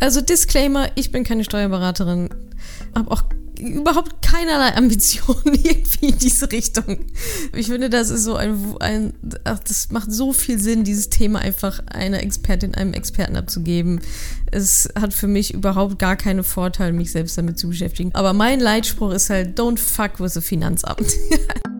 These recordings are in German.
Also Disclaimer, ich bin keine Steuerberaterin, habe auch überhaupt keinerlei Ambitionen irgendwie in diese Richtung. Ich finde, das ist so ein, ein ach, das macht so viel Sinn, dieses Thema einfach einer Expertin, einem Experten abzugeben. Es hat für mich überhaupt gar keine Vorteile, mich selbst damit zu beschäftigen. Aber mein Leitspruch ist halt, don't fuck with the Finanzamt.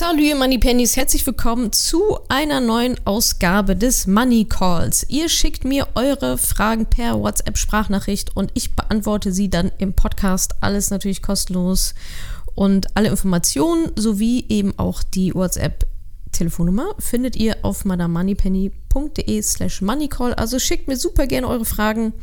Salut, Money Pennies, herzlich willkommen zu einer neuen Ausgabe des Money Calls. Ihr schickt mir eure Fragen per WhatsApp-Sprachnachricht und ich beantworte sie dann im Podcast. Alles natürlich kostenlos und alle Informationen sowie eben auch die WhatsApp Telefonnummer findet ihr auf madamoneypenny.de slash moneycall. Also schickt mir super gerne eure Fragen.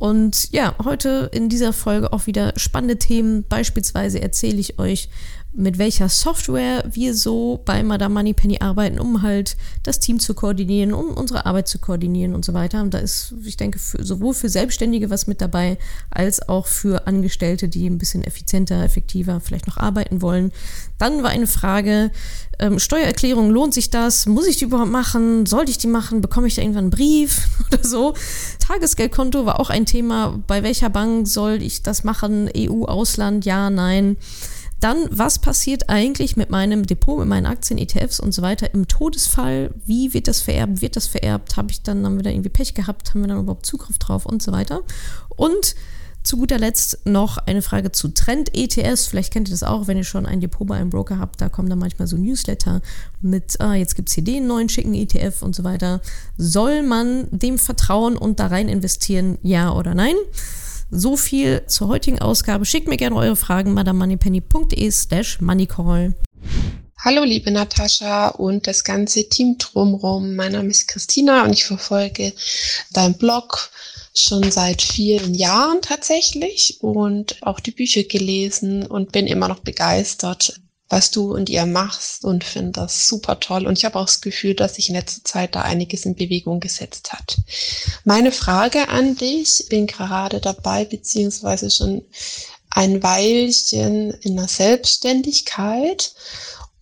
Und ja, heute in dieser Folge auch wieder spannende Themen. Beispielsweise erzähle ich euch, mit welcher Software wir so bei Madame Moneypenny arbeiten, um halt das Team zu koordinieren, um unsere Arbeit zu koordinieren und so weiter. Und da ist, ich denke, für, sowohl für Selbstständige was mit dabei, als auch für Angestellte, die ein bisschen effizienter, effektiver vielleicht noch arbeiten wollen. Dann war eine Frage, ähm, Steuererklärung, lohnt sich das? Muss ich die überhaupt machen? Sollte ich die machen? Bekomme ich da irgendwann einen Brief oder so? Tagesgeldkonto war auch ein Thema. Bei welcher Bank soll ich das machen? EU, Ausland, ja, nein. Dann, was passiert eigentlich mit meinem Depot, mit meinen Aktien, ETFs und so weiter im Todesfall? Wie wird das vererbt? Wird das vererbt? Habe ich dann, haben wir da irgendwie Pech gehabt? Haben wir dann überhaupt Zugriff drauf und so weiter? Und zu guter Letzt noch eine Frage zu Trend-ETFs. Vielleicht kennt ihr das auch, wenn ihr schon ein Depot bei einem Broker habt. Da kommen dann manchmal so Newsletter mit, ah, jetzt gibt es hier den neuen schicken ETF und so weiter. Soll man dem vertrauen und da rein investieren, ja oder nein? So viel zur heutigen Ausgabe. Schickt mir gerne eure Fragen madamoneypenny.de slash moneycall. Hallo liebe Natascha und das ganze Team drumherum. Mein Name ist Christina und ich verfolge deinen Blog schon seit vielen Jahren tatsächlich und auch die Bücher gelesen und bin immer noch begeistert was du und ihr machst und finde das super toll. Und ich habe auch das Gefühl, dass sich in letzter Zeit da einiges in Bewegung gesetzt hat. Meine Frage an dich, bin gerade dabei, beziehungsweise schon ein Weilchen in der Selbstständigkeit.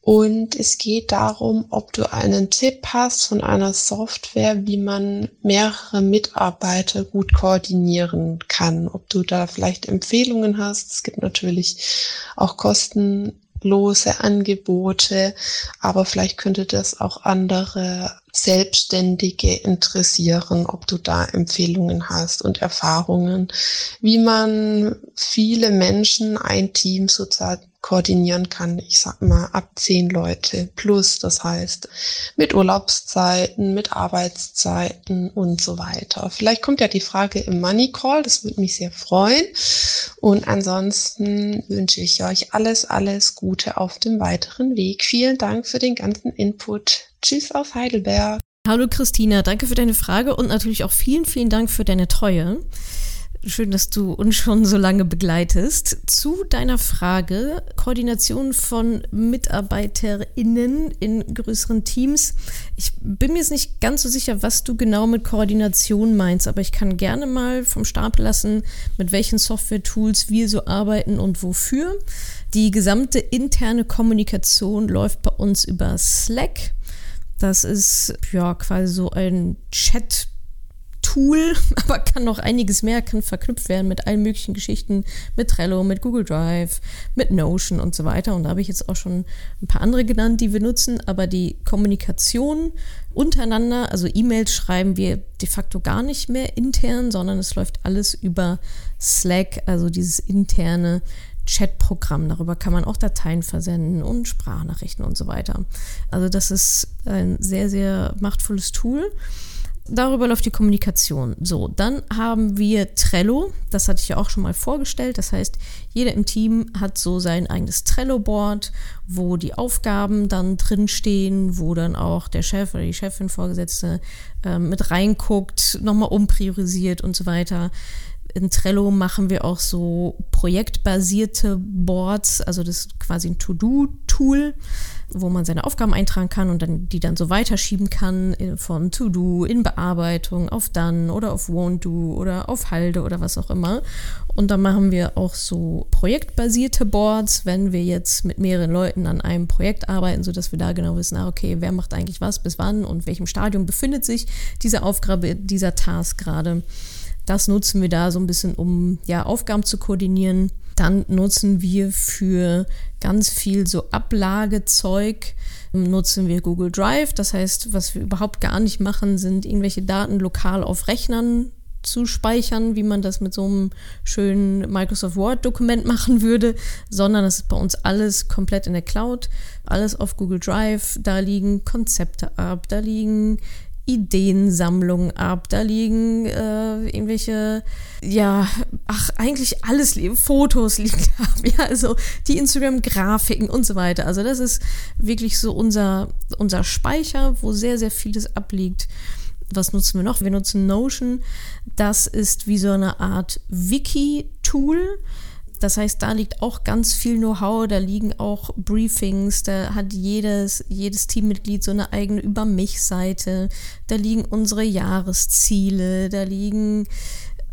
Und es geht darum, ob du einen Tipp hast von einer Software, wie man mehrere Mitarbeiter gut koordinieren kann. Ob du da vielleicht Empfehlungen hast. Es gibt natürlich auch Kosten lose Angebote, aber vielleicht könnte das auch andere Selbstständige interessieren, ob du da Empfehlungen hast und Erfahrungen, wie man viele Menschen, ein Team sozusagen koordinieren kann. Ich sag mal ab zehn Leute plus, das heißt mit Urlaubszeiten, mit Arbeitszeiten und so weiter. Vielleicht kommt ja die Frage im Money Call, das würde mich sehr freuen. Und ansonsten wünsche ich euch alles, alles Gute auf dem weiteren Weg. Vielen Dank für den ganzen Input. Tschüss aus Heidelberg. Hallo Christina, danke für deine Frage und natürlich auch vielen, vielen Dank für deine Treue. Schön, dass du uns schon so lange begleitest. Zu deiner Frage, Koordination von MitarbeiterInnen in größeren Teams. Ich bin mir jetzt nicht ganz so sicher, was du genau mit Koordination meinst, aber ich kann gerne mal vom Stapel lassen, mit welchen Software-Tools wir so arbeiten und wofür. Die gesamte interne Kommunikation läuft bei uns über Slack. Das ist ja quasi so ein Chat Tool, aber kann noch einiges mehr, kann verknüpft werden mit allen möglichen Geschichten, mit Trello, mit Google Drive, mit Notion und so weiter. Und da habe ich jetzt auch schon ein paar andere genannt, die wir nutzen, aber die Kommunikation untereinander, also E-Mails schreiben wir de facto gar nicht mehr intern, sondern es läuft alles über Slack, also dieses interne Chatprogramm. Darüber kann man auch Dateien versenden und Sprachnachrichten und so weiter. Also das ist ein sehr, sehr machtvolles Tool darüber läuft die Kommunikation. So, dann haben wir Trello. Das hatte ich ja auch schon mal vorgestellt. Das heißt, jeder im Team hat so sein eigenes Trello-Board, wo die Aufgaben dann drinstehen, wo dann auch der Chef oder die Chefin, Vorgesetzte äh, mit reinguckt, nochmal umpriorisiert und so weiter. In Trello machen wir auch so projektbasierte Boards, also das ist quasi ein To-Do-Tool Tool wo man seine Aufgaben eintragen kann und dann die dann so weiterschieben kann von To Do in Bearbeitung auf Done oder auf Won't Do oder auf Halde oder was auch immer. Und dann machen wir auch so projektbasierte Boards, wenn wir jetzt mit mehreren Leuten an einem Projekt arbeiten, sodass wir da genau wissen, ah, okay, wer macht eigentlich was, bis wann und welchem Stadium befindet sich diese Aufgabe, dieser Task gerade. Das nutzen wir da so ein bisschen, um ja, Aufgaben zu koordinieren dann nutzen wir für ganz viel so Ablagezeug, nutzen wir Google Drive. Das heißt, was wir überhaupt gar nicht machen, sind irgendwelche Daten lokal auf Rechnern zu speichern, wie man das mit so einem schönen Microsoft Word-Dokument machen würde, sondern es ist bei uns alles komplett in der Cloud, alles auf Google Drive. Da liegen Konzepte ab, da liegen Ideensammlungen ab, da liegen äh, irgendwelche, ja, ach, eigentlich alles, Fotos liegen ab, ja, also die Instagram-Grafiken und so weiter. Also das ist wirklich so unser, unser Speicher, wo sehr, sehr vieles abliegt. Was nutzen wir noch? Wir nutzen Notion. Das ist wie so eine Art Wiki-Tool das heißt, da liegt auch ganz viel Know-how, da liegen auch Briefings, da hat jedes, jedes Teammitglied so eine eigene Über mich-Seite, da liegen unsere Jahresziele, da liegen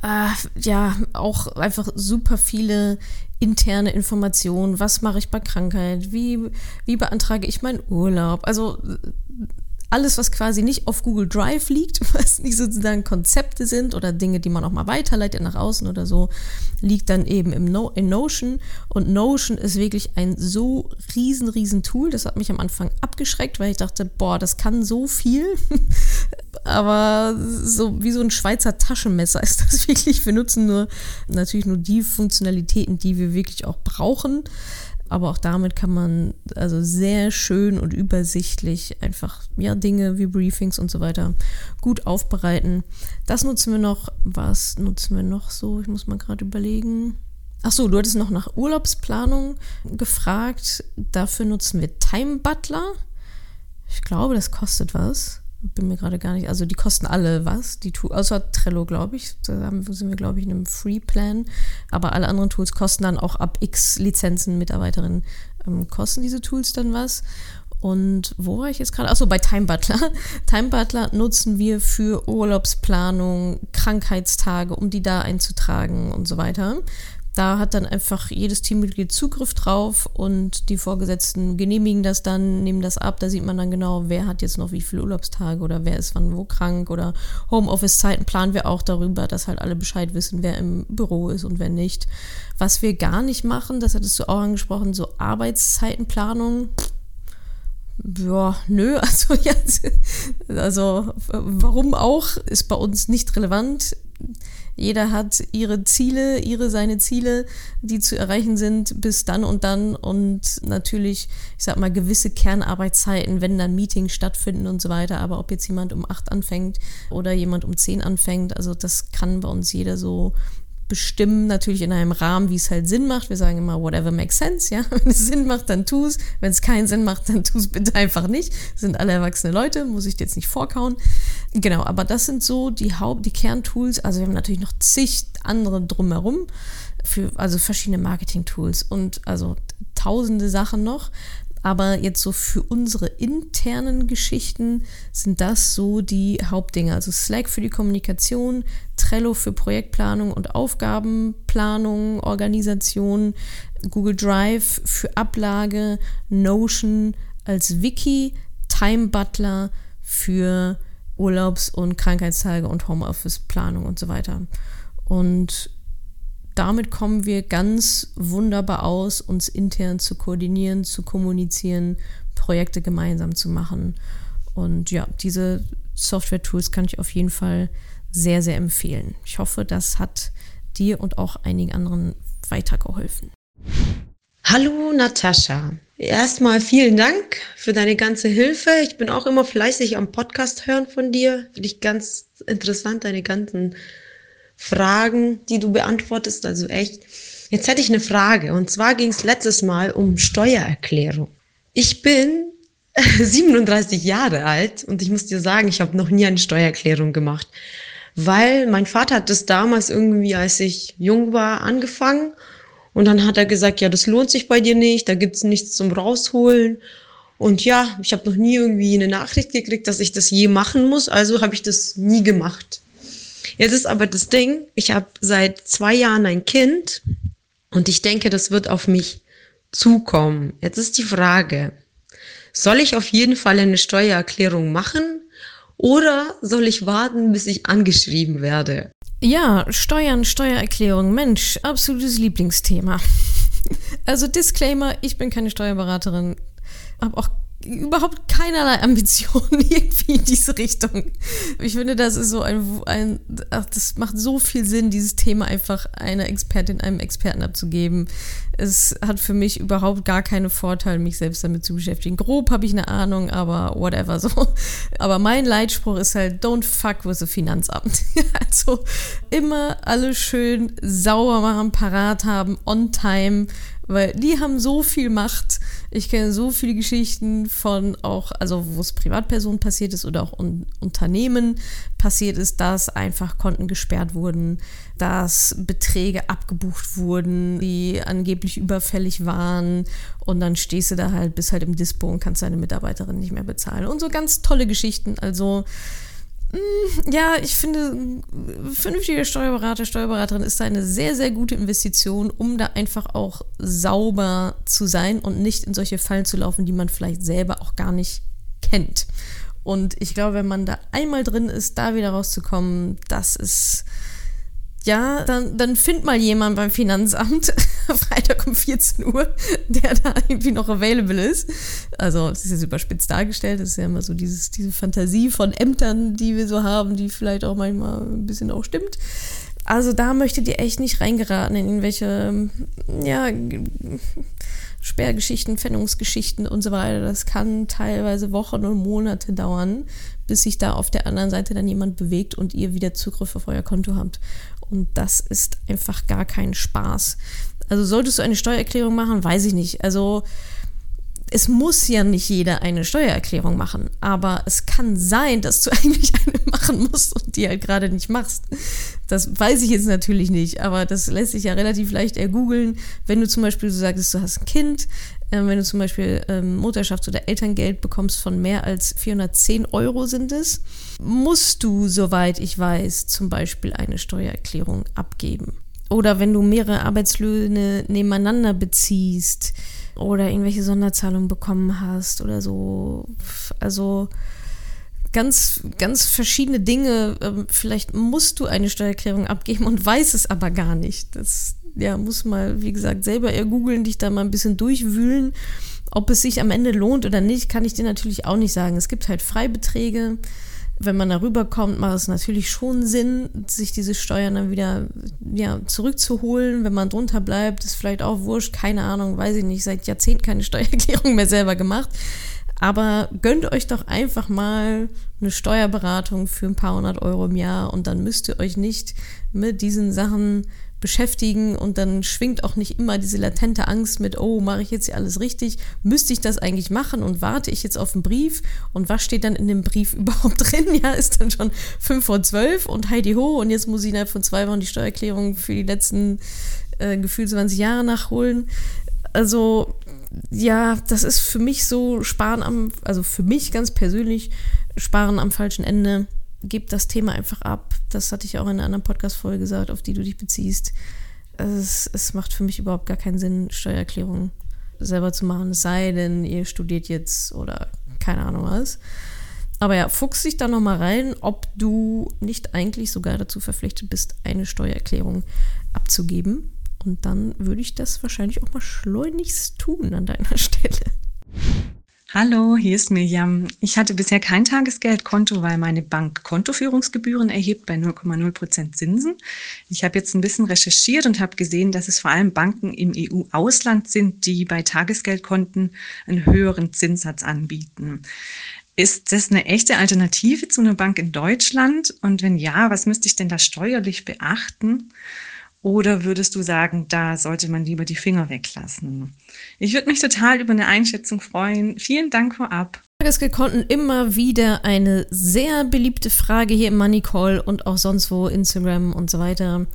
äh, ja auch einfach super viele interne Informationen. Was mache ich bei Krankheit? Wie, wie beantrage ich meinen Urlaub? Also alles, was quasi nicht auf Google Drive liegt, was nicht sozusagen Konzepte sind oder Dinge, die man auch mal weiterleitet nach außen oder so, liegt dann eben im no in Notion. Und Notion ist wirklich ein so riesen, riesen Tool. Das hat mich am Anfang abgeschreckt, weil ich dachte, boah, das kann so viel. Aber so wie so ein Schweizer Taschenmesser ist das wirklich. Wir nutzen nur natürlich nur die Funktionalitäten, die wir wirklich auch brauchen. Aber auch damit kann man also sehr schön und übersichtlich einfach ja Dinge wie Briefings und so weiter gut aufbereiten. Das nutzen wir noch. Was nutzen wir noch so? Ich muss mal gerade überlegen. Ach so, du hattest noch nach Urlaubsplanung gefragt. Dafür nutzen wir Time Butler. Ich glaube, das kostet was bin mir gerade gar nicht, also die kosten alle was, die Tools, außer Trello, glaube ich. Da sind wir, glaube ich, in einem Free-Plan. Aber alle anderen Tools kosten dann auch ab X Lizenzen Mitarbeiterinnen, ähm, kosten diese Tools dann was. Und wo war ich jetzt gerade? Achso, bei Time Butler. Time Butler nutzen wir für Urlaubsplanung, Krankheitstage, um die da einzutragen und so weiter. Da hat dann einfach jedes Teammitglied Zugriff drauf und die Vorgesetzten genehmigen das dann, nehmen das ab. Da sieht man dann genau, wer hat jetzt noch wie viele Urlaubstage oder wer ist wann wo krank oder Homeoffice-Zeiten planen wir auch darüber, dass halt alle Bescheid wissen, wer im Büro ist und wer nicht. Was wir gar nicht machen, das hattest du auch angesprochen, so Arbeitszeitenplanung. Ja, nö, also ja, also warum auch, ist bei uns nicht relevant jeder hat ihre Ziele, ihre, seine Ziele, die zu erreichen sind bis dann und dann und natürlich, ich sag mal, gewisse Kernarbeitszeiten, wenn dann Meetings stattfinden und so weiter. Aber ob jetzt jemand um acht anfängt oder jemand um zehn anfängt, also das kann bei uns jeder so bestimmen, natürlich in einem Rahmen, wie es halt Sinn macht. Wir sagen immer, whatever makes sense, ja. Wenn es Sinn macht, dann tu es. Wenn es keinen Sinn macht, dann tu es bitte einfach nicht. Sind alle erwachsene Leute, muss ich dir jetzt nicht vorkauen. Genau, aber das sind so die Haupt-, die Kerntools. Also wir haben natürlich noch zig andere drumherum. Für, also verschiedene Marketing-Tools und also tausende Sachen noch. Aber jetzt so für unsere internen Geschichten sind das so die Hauptdinge. Also Slack für die Kommunikation, Trello für Projektplanung und Aufgabenplanung, Organisation, Google Drive für Ablage, Notion als Wiki, Time Butler für Urlaubs- und Krankheitstage und Homeoffice-Planung und so weiter. Und damit kommen wir ganz wunderbar aus, uns intern zu koordinieren, zu kommunizieren, Projekte gemeinsam zu machen. Und ja, diese Software-Tools kann ich auf jeden Fall sehr, sehr empfehlen. Ich hoffe, das hat dir und auch einigen anderen weitergeholfen. Hallo Natascha. Erstmal vielen Dank für deine ganze Hilfe. Ich bin auch immer fleißig am Podcast hören von dir. Finde ich ganz interessant, deine ganzen Fragen, die du beantwortest. Also echt. Jetzt hätte ich eine Frage. Und zwar ging es letztes Mal um Steuererklärung. Ich bin 37 Jahre alt und ich muss dir sagen, ich habe noch nie eine Steuererklärung gemacht, weil mein Vater hat das damals irgendwie, als ich jung war, angefangen Und dann hat er gesagt, ja, das lohnt sich bei dir nicht, da gibt's nichts zum Rausholen. Und ja, ich habe noch nie irgendwie eine Nachricht gekriegt, dass ich das je machen muss, also habe ich das nie gemacht. Jetzt ist aber das Ding, ich habe seit zwei Jahren ein Kind und ich denke, das wird auf mich zukommen. Jetzt ist die Frage, soll ich auf jeden Fall eine Steuererklärung machen oder soll ich warten, bis ich angeschrieben werde? Ja, Steuern, Steuererklärung, Mensch, absolutes Lieblingsthema. Also Disclaimer, ich bin keine Steuerberaterin, habe auch überhaupt keinerlei Ambitionen irgendwie in diese Richtung. Ich finde, das ist so ein, ein ach, das macht so viel Sinn, dieses Thema einfach einer Expertin, einem Experten abzugeben. Es hat für mich überhaupt gar keine Vorteile, mich selbst damit zu beschäftigen. Grob habe ich eine Ahnung, aber whatever so. Aber mein Leitspruch ist halt, don't fuck with the Finanzamt. also immer alles schön sauber machen, parat haben, on time weil die haben so viel Macht. Ich kenne so viele Geschichten von auch, also wo es Privatpersonen passiert ist oder auch un Unternehmen passiert ist, dass einfach Konten gesperrt wurden, dass Beträge abgebucht wurden, die angeblich überfällig waren und dann stehst du da halt, bist halt im Dispo und kannst deine Mitarbeiterin nicht mehr bezahlen. Und so ganz tolle Geschichten. Also ja, ich finde, vernünftiger Steuerberater, Steuerberaterin ist eine sehr, sehr gute Investition, um da einfach auch sauber zu sein und nicht in solche Fallen zu laufen, die man vielleicht selber auch gar nicht kennt. Und ich glaube, wenn man da einmal drin ist, da wieder rauszukommen, das ist ja, dann, dann find mal jemand beim Finanzamt, Freitag um 14 Uhr, der da irgendwie noch available ist. Also, es ist jetzt überspitzt dargestellt, das ist ja immer so dieses, diese Fantasie von Ämtern, die wir so haben, die vielleicht auch manchmal ein bisschen auch stimmt. Also, da möchtet ihr echt nicht reingeraten in irgendwelche, ja, Sperrgeschichten, Pfändungsgeschichten und so weiter. Das kann teilweise Wochen und Monate dauern, bis sich da auf der anderen Seite dann jemand bewegt und ihr wieder Zugriff auf euer Konto habt. Und das ist einfach gar kein Spaß. Also solltest du eine Steuererklärung machen, weiß ich nicht. Also es muss ja nicht jeder eine Steuererklärung machen, aber es kann sein, dass du eigentlich eine machen musst und die halt gerade nicht machst. Das weiß ich jetzt natürlich nicht, aber das lässt sich ja relativ leicht ergoogeln. Wenn du zum Beispiel so sagst, du hast ein Kind, äh, wenn du zum Beispiel ähm, Mutterschafts- oder Elterngeld bekommst von mehr als 410 Euro sind es, musst du, soweit ich weiß, zum Beispiel eine Steuererklärung abgeben. Oder wenn du mehrere Arbeitslöhne nebeneinander beziehst oder irgendwelche Sonderzahlungen bekommen hast oder so. Also ganz, ganz verschiedene Dinge. Ähm, vielleicht musst du eine Steuererklärung abgeben und weißt es aber gar nicht. Das ja, muss mal, wie gesagt, selber eher googeln, dich da mal ein bisschen durchwühlen. Ob es sich am Ende lohnt oder nicht, kann ich dir natürlich auch nicht sagen. Es gibt halt Freibeträge wenn man darüber kommt, macht es natürlich schon Sinn, sich diese Steuern dann wieder ja, zurückzuholen. Wenn man drunter bleibt, ist vielleicht auch wurscht, keine Ahnung, weiß ich nicht, seit Jahrzehnten keine Steuererklärung mehr selber gemacht. Aber gönnt euch doch einfach mal eine Steuerberatung für ein paar hundert Euro im Jahr und dann müsst ihr euch nicht mit diesen Sachen beschäftigen und dann schwingt auch nicht immer diese latente Angst mit, oh, mache ich jetzt hier alles richtig? Müsste ich das eigentlich machen und warte ich jetzt auf einen Brief? Und was steht dann in dem Brief überhaupt drin? Ja, ist dann schon fünf vor zwölf und Heidi ho und jetzt muss ich innerhalb von zwei Wochen die Steuererklärung für die letzten äh, gefühlt 20 Jahre nachholen. Also ja, das ist für mich so Sparen am, also für mich ganz persönlich Sparen am falschen Ende gib das Thema einfach ab. Das hatte ich auch in einer anderen Podcast-Folge gesagt, auf die du dich beziehst. Es, es macht für mich überhaupt gar keinen Sinn, Steuererklärung selber zu machen, es sei denn, ihr studiert jetzt oder keine Ahnung was. Aber ja, fuchs dich da nochmal rein, ob du nicht eigentlich sogar dazu verpflichtet bist, eine Steuererklärung abzugeben. Und dann würde ich das wahrscheinlich auch mal schleunigst tun an deiner Stelle. Hallo, hier ist Mirjam. Ich hatte bisher kein Tagesgeldkonto, weil meine Bank Kontoführungsgebühren erhebt bei 0,0 Prozent Zinsen. Ich habe jetzt ein bisschen recherchiert und habe gesehen, dass es vor allem Banken im EU-Ausland sind, die bei Tagesgeldkonten einen höheren Zinssatz anbieten. Ist das eine echte Alternative zu einer Bank in Deutschland? Und wenn ja, was müsste ich denn da steuerlich beachten? Oder würdest du sagen, da sollte man lieber die Finger weglassen? Ich würde mich total über eine Einschätzung freuen. Vielen Dank vorab. Tagesgeldkonten immer wieder eine sehr beliebte Frage hier im Money Call und auch sonst wo, Instagram und so weiter.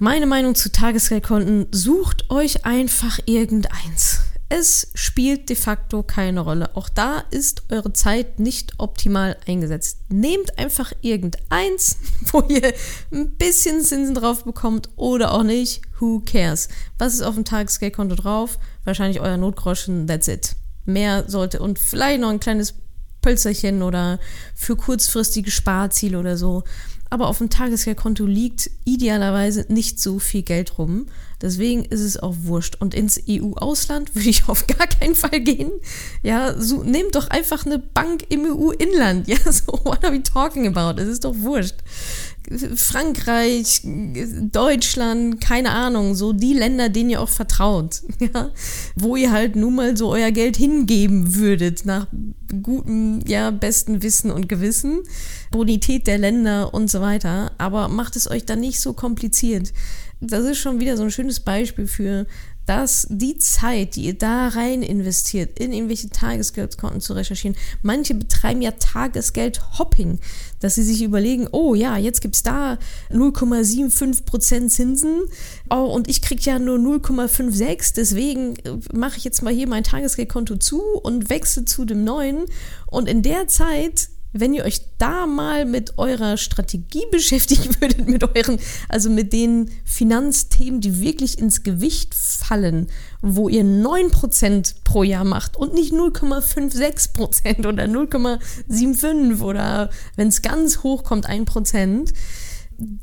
Meine Meinung zu Tagesgeldkonten, sucht euch einfach irgendeins. Es spielt de facto keine Rolle. Auch da ist eure Zeit nicht optimal eingesetzt. Nehmt einfach irgendeins, wo ihr ein bisschen Zinsen drauf bekommt oder auch nicht. Who cares? Was ist auf dem Tagesgeldkonto drauf? Wahrscheinlich euer Notgroschen, that's it. Mehr sollte und vielleicht noch ein kleines Pölzerchen oder für kurzfristige Sparziele oder so. Aber auf dem Tagesgeldkonto liegt idealerweise nicht so viel Geld rum. Deswegen ist es auch wurscht. Und ins EU-Ausland würde ich auf gar keinen Fall gehen. Ja, so, nehmt doch einfach eine Bank im EU-Inland. Ja, so, what are we talking about? Es ist doch wurscht. Frankreich, Deutschland, keine Ahnung, so die Länder, denen ihr auch vertraut, ja, wo ihr halt nun mal so euer Geld hingeben würdet, nach gutem, ja, besten Wissen und Gewissen, Bonität der Länder und so weiter, aber macht es euch dann nicht so kompliziert. Das ist schon wieder so ein schönes Beispiel für, dass die Zeit, die ihr da rein investiert, in irgendwelche Tagesgeldkonten zu recherchieren, manche betreiben ja Tagesgeld-Hopping, dass sie sich überlegen, oh ja, jetzt gibt es da 0,75% Zinsen oh, und ich kriege ja nur 0,56, deswegen äh, mache ich jetzt mal hier mein Tagesgeldkonto zu und wechsle zu dem neuen. Und in der Zeit wenn ihr euch da mal mit eurer Strategie beschäftigen würdet, mit euren, also mit den Finanzthemen, die wirklich ins Gewicht fallen, wo ihr 9% pro Jahr macht und nicht 0,56% oder 0,75 oder wenn es ganz hoch kommt, 1%,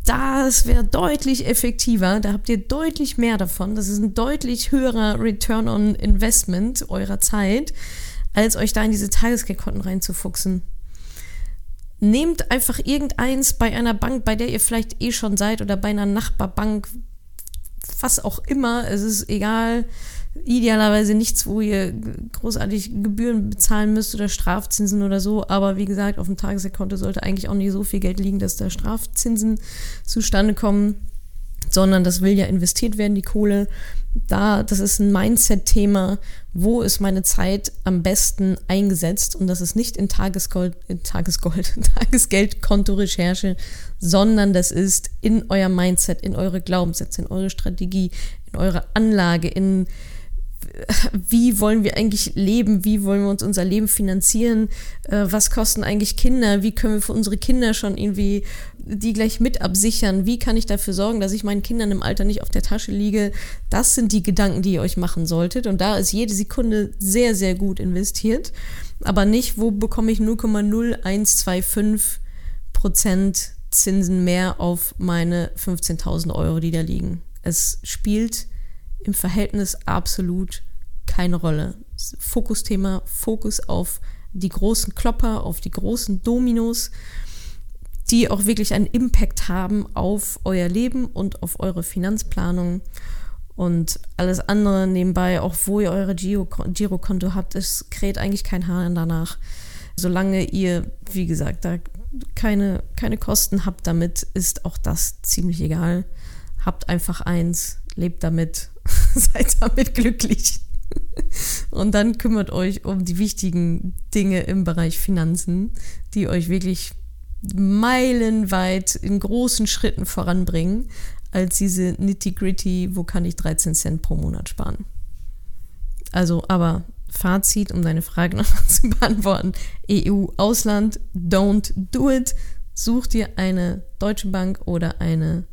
das wäre deutlich effektiver. Da habt ihr deutlich mehr davon. Das ist ein deutlich höherer Return on Investment eurer Zeit, als euch da in diese Tagesgeldkonten reinzufuchsen nehmt einfach irgendeins bei einer Bank, bei der ihr vielleicht eh schon seid oder bei einer Nachbarbank, was auch immer, es ist egal. Idealerweise nichts, wo ihr großartig Gebühren bezahlen müsst oder Strafzinsen oder so. Aber wie gesagt, auf dem Tageskonto sollte eigentlich auch nicht so viel Geld liegen, dass da Strafzinsen zustande kommen sondern das will ja investiert werden, die Kohle. Da, das ist ein Mindset-Thema. Wo ist meine Zeit am besten eingesetzt? Und das ist nicht in Tagesgold, in Tagesgold, Tagesgeldkonto-Recherche, sondern das ist in euer Mindset, in eure Glaubenssätze, in eure Strategie, in eure Anlage, in wie wollen wir eigentlich leben, wie wollen wir uns unser Leben finanzieren, äh, was kosten eigentlich Kinder, wie können wir für unsere Kinder schon irgendwie die gleich mit absichern, wie kann ich dafür sorgen, dass ich meinen Kindern im Alter nicht auf der Tasche liege. Das sind die Gedanken, die ihr euch machen solltet. Und da ist jede Sekunde sehr, sehr gut investiert, aber nicht, wo bekomme ich 0,0125 Prozent Zinsen mehr auf meine 15.000 Euro, die da liegen. Es spielt im Verhältnis absolut keine Rolle. Fokusthema, Fokus auf die großen Klopper, auf die großen Dominos, die auch wirklich einen Impact haben auf euer Leben und auf eure Finanzplanung. Und alles andere nebenbei, auch wo ihr eure Girokonto habt, es kräht eigentlich kein Hahn danach. Solange ihr, wie gesagt, da keine, keine Kosten habt damit, ist auch das ziemlich egal. Habt einfach eins, lebt damit, seid damit glücklich. Und dann kümmert euch um die wichtigen Dinge im Bereich Finanzen, die euch wirklich meilenweit in großen Schritten voranbringen, als diese nitty-gritty, wo kann ich 13 Cent pro Monat sparen. Also, aber Fazit, um deine Frage noch zu beantworten: EU-Ausland, don't do it. Such dir eine deutsche Bank oder eine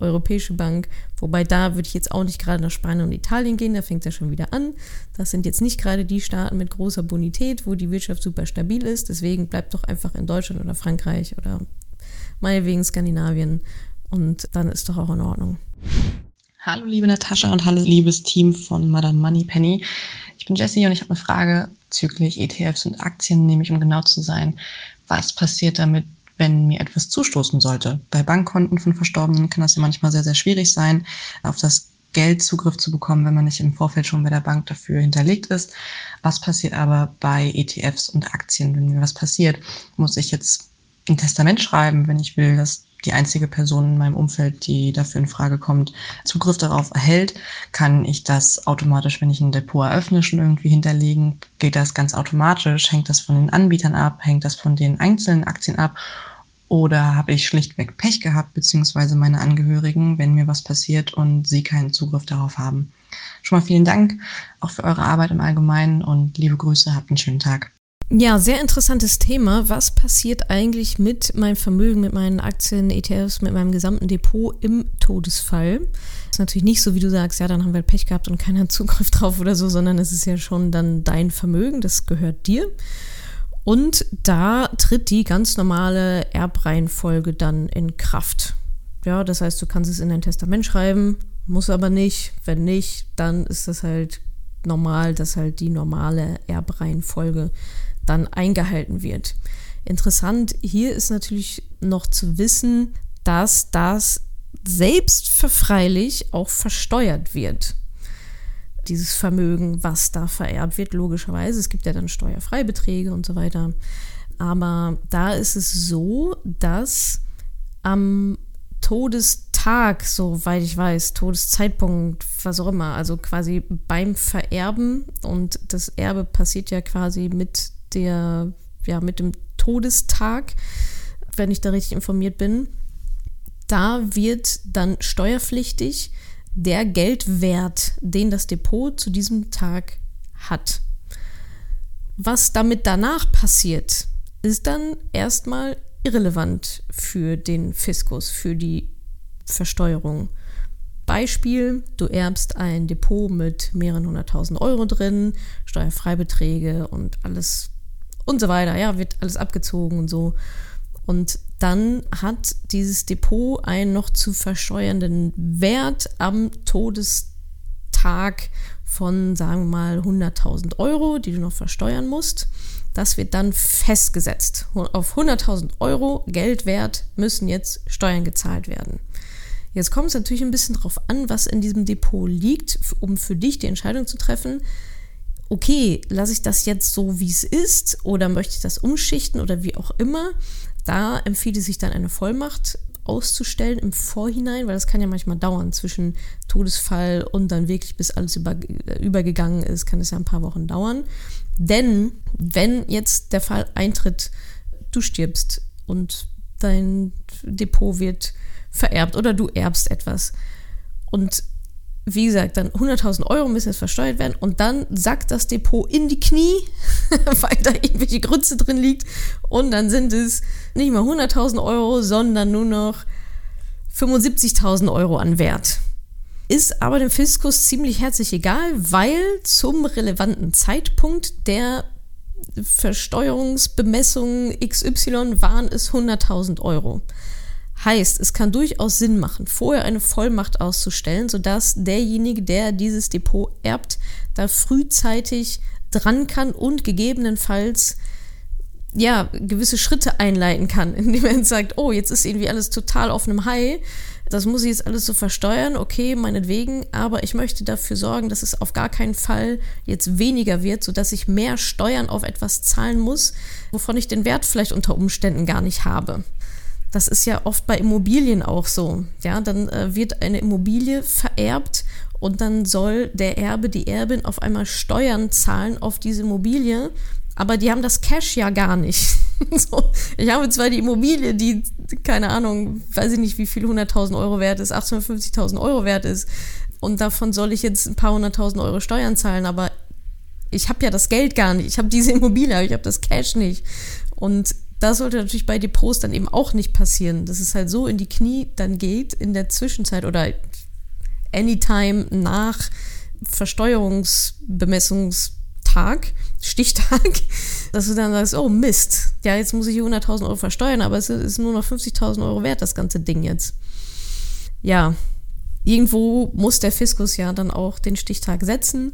Europäische Bank. Wobei da würde ich jetzt auch nicht gerade nach Spanien und Italien gehen, da fängt es ja schon wieder an. Das sind jetzt nicht gerade die Staaten mit großer Bonität, wo die Wirtschaft super stabil ist. Deswegen bleibt doch einfach in Deutschland oder Frankreich oder meinetwegen Skandinavien und dann ist doch auch in Ordnung. Hallo liebe Natascha und hallo liebes Team von Madame Moneypenny. Ich bin Jessie und ich habe eine Frage bezüglich ETFs und Aktien, nämlich um genau zu sein, was passiert damit, wenn mir etwas zustoßen sollte. Bei Bankkonten von Verstorbenen kann das ja manchmal sehr, sehr schwierig sein, auf das Geld Zugriff zu bekommen, wenn man nicht im Vorfeld schon bei der Bank dafür hinterlegt ist. Was passiert aber bei ETFs und Aktien? Wenn mir was passiert, muss ich jetzt ein Testament schreiben, wenn ich will, dass die einzige Person in meinem Umfeld, die dafür in Frage kommt, Zugriff darauf erhält, kann ich das automatisch, wenn ich ein Depot eröffne, schon irgendwie hinterlegen. Geht das ganz automatisch? Hängt das von den Anbietern ab? Hängt das von den einzelnen Aktien ab? Oder habe ich schlichtweg Pech gehabt, beziehungsweise meine Angehörigen, wenn mir was passiert und sie keinen Zugriff darauf haben? Schon mal vielen Dank auch für eure Arbeit im Allgemeinen und liebe Grüße, habt einen schönen Tag. Ja, sehr interessantes Thema. Was passiert eigentlich mit meinem Vermögen, mit meinen Aktien, ETFs, mit meinem gesamten Depot im Todesfall? Ist natürlich nicht so, wie du sagst, ja, dann haben wir Pech gehabt und keiner hat Zugriff drauf oder so, sondern es ist ja schon dann dein Vermögen, das gehört dir. Und da tritt die ganz normale Erbreihenfolge dann in Kraft. Ja, das heißt, du kannst es in dein Testament schreiben, muss aber nicht. Wenn nicht, dann ist das halt normal, dass halt die normale Erbreihenfolge dann eingehalten wird. Interessant hier ist natürlich noch zu wissen, dass das selbstverfreilich auch versteuert wird. Dieses Vermögen, was da vererbt wird, logischerweise. Es gibt ja dann Steuerfreibeträge und so weiter. Aber da ist es so, dass am Todestag, soweit ich weiß, Todeszeitpunkt, was auch immer, also quasi beim Vererben und das Erbe passiert ja quasi mit der, ja, mit dem Todestag, wenn ich da richtig informiert bin, da wird dann steuerpflichtig der Geldwert, den das Depot zu diesem Tag hat. Was damit danach passiert, ist dann erstmal irrelevant für den Fiskus, für die Versteuerung. Beispiel, du erbst ein Depot mit mehreren hunderttausend Euro drin, Steuerfreibeträge und alles und so weiter. Ja, wird alles abgezogen und so. Und dann hat dieses Depot einen noch zu versteuernden Wert am Todestag von, sagen wir mal, 100.000 Euro, die du noch versteuern musst. Das wird dann festgesetzt. Auf 100.000 Euro Geldwert müssen jetzt Steuern gezahlt werden. Jetzt kommt es natürlich ein bisschen darauf an, was in diesem Depot liegt, um für dich die Entscheidung zu treffen, okay, lasse ich das jetzt so, wie es ist oder möchte ich das umschichten oder wie auch immer. Da empfiehlt es sich dann eine Vollmacht auszustellen im Vorhinein, weil das kann ja manchmal dauern zwischen Todesfall und dann wirklich bis alles über, übergegangen ist, kann es ja ein paar Wochen dauern. Denn wenn jetzt der Fall eintritt, du stirbst und dein Depot wird vererbt oder du erbst etwas und wie gesagt, dann 100.000 Euro müssen jetzt versteuert werden und dann sackt das Depot in die Knie, weil da irgendwelche Grütze drin liegt und dann sind es nicht mehr 100.000 Euro, sondern nur noch 75.000 Euro an Wert. Ist aber dem Fiskus ziemlich herzlich egal, weil zum relevanten Zeitpunkt der Versteuerungsbemessung XY waren es 100.000 Euro. Heißt, es kann durchaus Sinn machen, vorher eine Vollmacht auszustellen, sodass derjenige, der dieses Depot erbt, da frühzeitig dran kann und gegebenenfalls ja, gewisse Schritte einleiten kann, indem er sagt, oh, jetzt ist irgendwie alles total auf einem High, das muss ich jetzt alles so versteuern, okay, meinetwegen, aber ich möchte dafür sorgen, dass es auf gar keinen Fall jetzt weniger wird, sodass ich mehr Steuern auf etwas zahlen muss, wovon ich den Wert vielleicht unter Umständen gar nicht habe. Das ist ja oft bei Immobilien auch so. Ja, dann äh, wird eine Immobilie vererbt und dann soll der Erbe, die Erbin auf einmal Steuern zahlen auf diese Immobilie, aber die haben das Cash ja gar nicht. so, ich habe zwar die Immobilie, die, keine Ahnung, weiß ich nicht, wie viel 100.000 Euro wert ist, 850.000 Euro wert ist, und davon soll ich jetzt ein paar hunderttausend Euro Steuern zahlen, aber ich habe ja das Geld gar nicht. Ich habe diese Immobilie, aber ich habe das Cash nicht. Und das sollte natürlich bei Depots dann eben auch nicht passieren, dass es halt so in die Knie dann geht in der Zwischenzeit oder anytime nach Versteuerungsbemessungstag, Stichtag, dass du dann sagst, oh Mist, ja, jetzt muss ich hier 100.000 Euro versteuern, aber es ist nur noch 50.000 Euro wert, das ganze Ding jetzt. Ja, irgendwo muss der Fiskus ja dann auch den Stichtag setzen.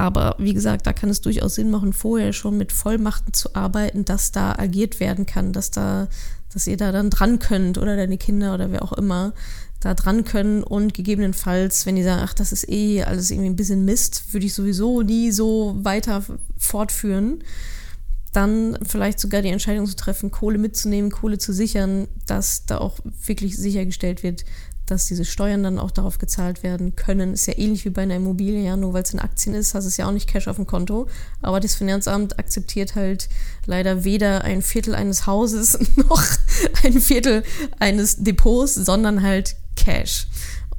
Aber wie gesagt, da kann es durchaus Sinn machen, vorher schon mit Vollmachten zu arbeiten, dass da agiert werden kann, dass da, dass ihr da dann dran könnt oder deine Kinder oder wer auch immer da dran können. Und gegebenenfalls, wenn ihr sagt, ach, das ist eh alles irgendwie ein bisschen Mist, würde ich sowieso nie so weiter fortführen, dann vielleicht sogar die Entscheidung zu treffen, Kohle mitzunehmen, Kohle zu sichern, dass da auch wirklich sichergestellt wird, dass diese Steuern dann auch darauf gezahlt werden können. Ist ja ähnlich wie bei einer Immobilie, ja, nur weil es in Aktien ist, hast es ja auch nicht Cash auf dem Konto. Aber das Finanzamt akzeptiert halt leider weder ein Viertel eines Hauses noch ein Viertel eines Depots, sondern halt Cash.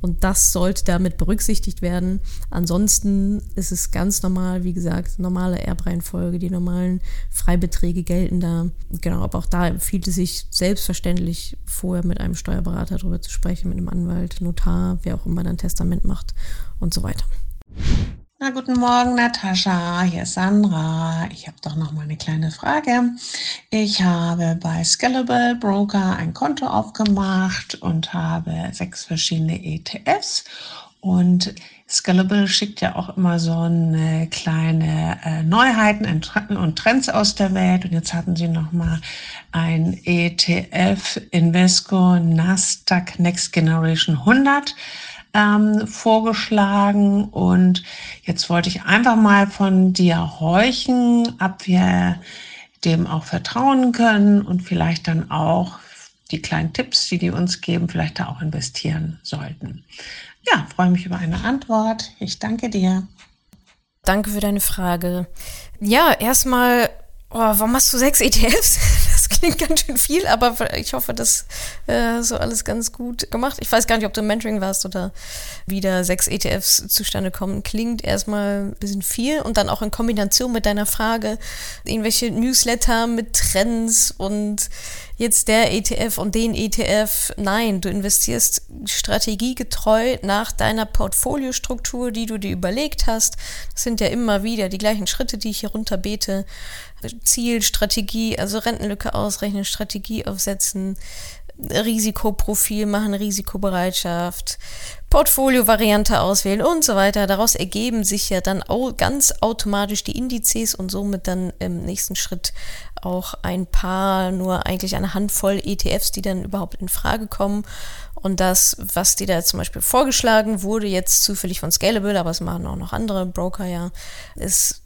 Und das sollte damit berücksichtigt werden. Ansonsten ist es ganz normal, wie gesagt, normale Erbreihenfolge, die normalen Freibeträge gelten da. Genau, aber auch da empfiehlt es sich selbstverständlich vorher mit einem Steuerberater darüber zu sprechen, mit einem Anwalt, Notar, wer auch immer dann Testament macht und so weiter. Na, guten Morgen, Natascha. Hier ist Sandra. Ich habe doch noch mal eine kleine Frage. Ich habe bei Scalable Broker ein Konto aufgemacht und habe sechs verschiedene ETFs. Und Scalable schickt ja auch immer so eine kleine äh, Neuheiten und Trends aus der Welt. Und jetzt hatten sie noch mal ein ETF Invesco Nasdaq Next Generation 100 ähm, vorgeschlagen und jetzt wollte ich einfach mal von dir horchen, ob wir dem auch vertrauen können und vielleicht dann auch die kleinen Tipps, die die uns geben, vielleicht da auch investieren sollten. Ja, freue mich über eine Antwort. Ich danke dir. Danke für deine Frage. Ja, erstmal, oh, warum hast du sechs ETFs? klingt ganz schön viel, aber ich hoffe, das äh, so alles ganz gut gemacht. Ich weiß gar nicht, ob du im Mentoring warst oder wieder sechs ETFs zustande kommen. Klingt erstmal ein bisschen viel und dann auch in Kombination mit deiner Frage, irgendwelche Newsletter mit Trends und jetzt der ETF und den ETF. Nein, du investierst strategiegetreu nach deiner Portfoliostruktur, die du dir überlegt hast. Das sind ja immer wieder die gleichen Schritte, die ich hier runterbete. Ziel, Strategie, also Rentenlücke ausrechnen, Strategie aufsetzen, Risikoprofil machen, Risikobereitschaft, Portfolio-Variante auswählen und so weiter. Daraus ergeben sich ja dann auch ganz automatisch die Indizes und somit dann im nächsten Schritt auch ein paar, nur eigentlich eine Handvoll ETFs, die dann überhaupt in Frage kommen. Und das, was dir da zum Beispiel vorgeschlagen wurde, jetzt zufällig von Scalable, aber es machen auch noch andere Broker ja, ist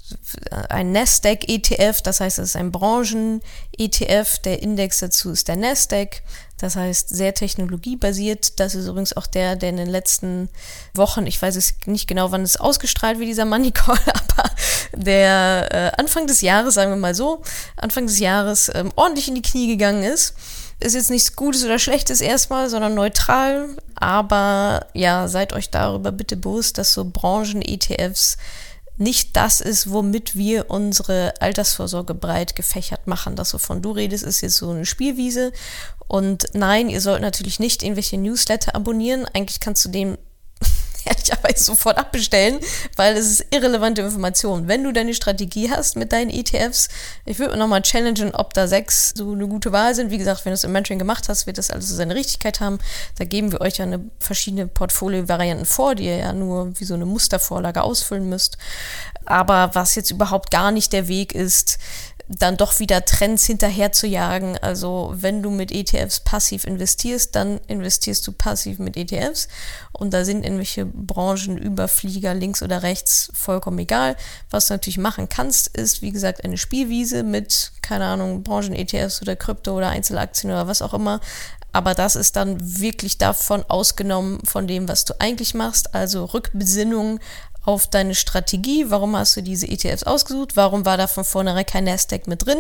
ein Nasdaq ETF, das heißt, es ist ein Branchen-ETF. Der Index dazu ist der Nasdaq, das heißt, sehr technologiebasiert. Das ist übrigens auch der, der in den letzten Wochen, ich weiß es nicht genau, wann es ausgestrahlt wird, dieser Money Call, aber der äh, Anfang des Jahres, sagen wir mal so, Anfang des Jahres ähm, ordentlich in die Knie gegangen ist ist jetzt nichts Gutes oder Schlechtes erstmal, sondern neutral. Aber ja, seid euch darüber bitte bewusst, dass so Branchen-ETFs nicht das ist, womit wir unsere Altersvorsorge breit gefächert machen. Das, wovon du redest, ist jetzt so eine Spielwiese. Und nein, ihr sollt natürlich nicht irgendwelche Newsletter abonnieren. Eigentlich kannst du dem ehrlicherweise sofort abbestellen, weil es ist irrelevante Information. Wenn du deine Strategie hast mit deinen ETFs, ich würde nochmal challengen, ob da sechs so eine gute Wahl sind. Wie gesagt, wenn du es im Mentoring gemacht hast, wird das alles so seine Richtigkeit haben. Da geben wir euch ja eine verschiedene Portfolio-Varianten vor, die ihr ja nur wie so eine Mustervorlage ausfüllen müsst. Aber was jetzt überhaupt gar nicht der Weg ist, dann doch wieder Trends hinterher zu jagen. Also wenn du mit ETFs passiv investierst, dann investierst du passiv mit ETFs und da sind irgendwelche Branchenüberflieger links oder rechts vollkommen egal. Was du natürlich machen kannst, ist wie gesagt eine Spielwiese mit, keine Ahnung, Branchen-ETFs oder Krypto oder Einzelaktien oder was auch immer. Aber das ist dann wirklich davon ausgenommen von dem, was du eigentlich machst. Also Rückbesinnung auf deine Strategie. Warum hast du diese ETFs ausgesucht? Warum war da von vornherein kein Nasdaq mit drin?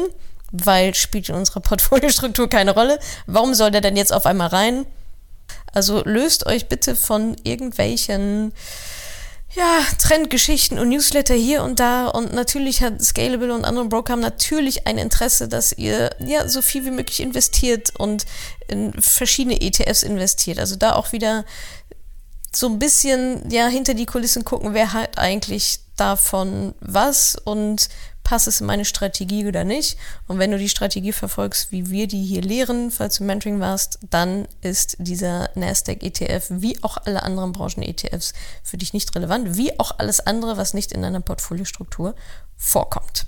Weil spielt in unserer Portfoliostruktur keine Rolle. Warum soll der denn jetzt auf einmal rein? Also löst euch bitte von irgendwelchen ja, Trendgeschichten und Newsletter hier und da und natürlich hat Scalable und andere Broker haben natürlich ein Interesse, dass ihr ja so viel wie möglich investiert und in verschiedene ETFs investiert. Also da auch wieder so ein bisschen ja hinter die Kulissen gucken, wer hat eigentlich davon was und passt es in meine Strategie oder nicht. Und wenn du die Strategie verfolgst, wie wir die hier lehren, falls du Mentoring warst, dann ist dieser Nasdaq ETF wie auch alle anderen Branchen ETFs für dich nicht relevant, wie auch alles andere, was nicht in deiner Portfoliostruktur vorkommt.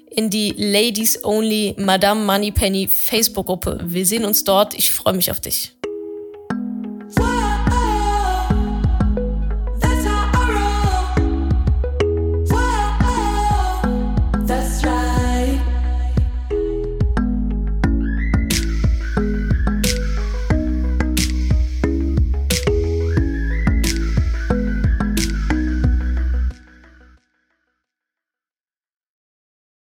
in die Ladies Only Madame Moneypenny Facebook-Gruppe. Wir sehen uns dort. Ich freue mich auf dich.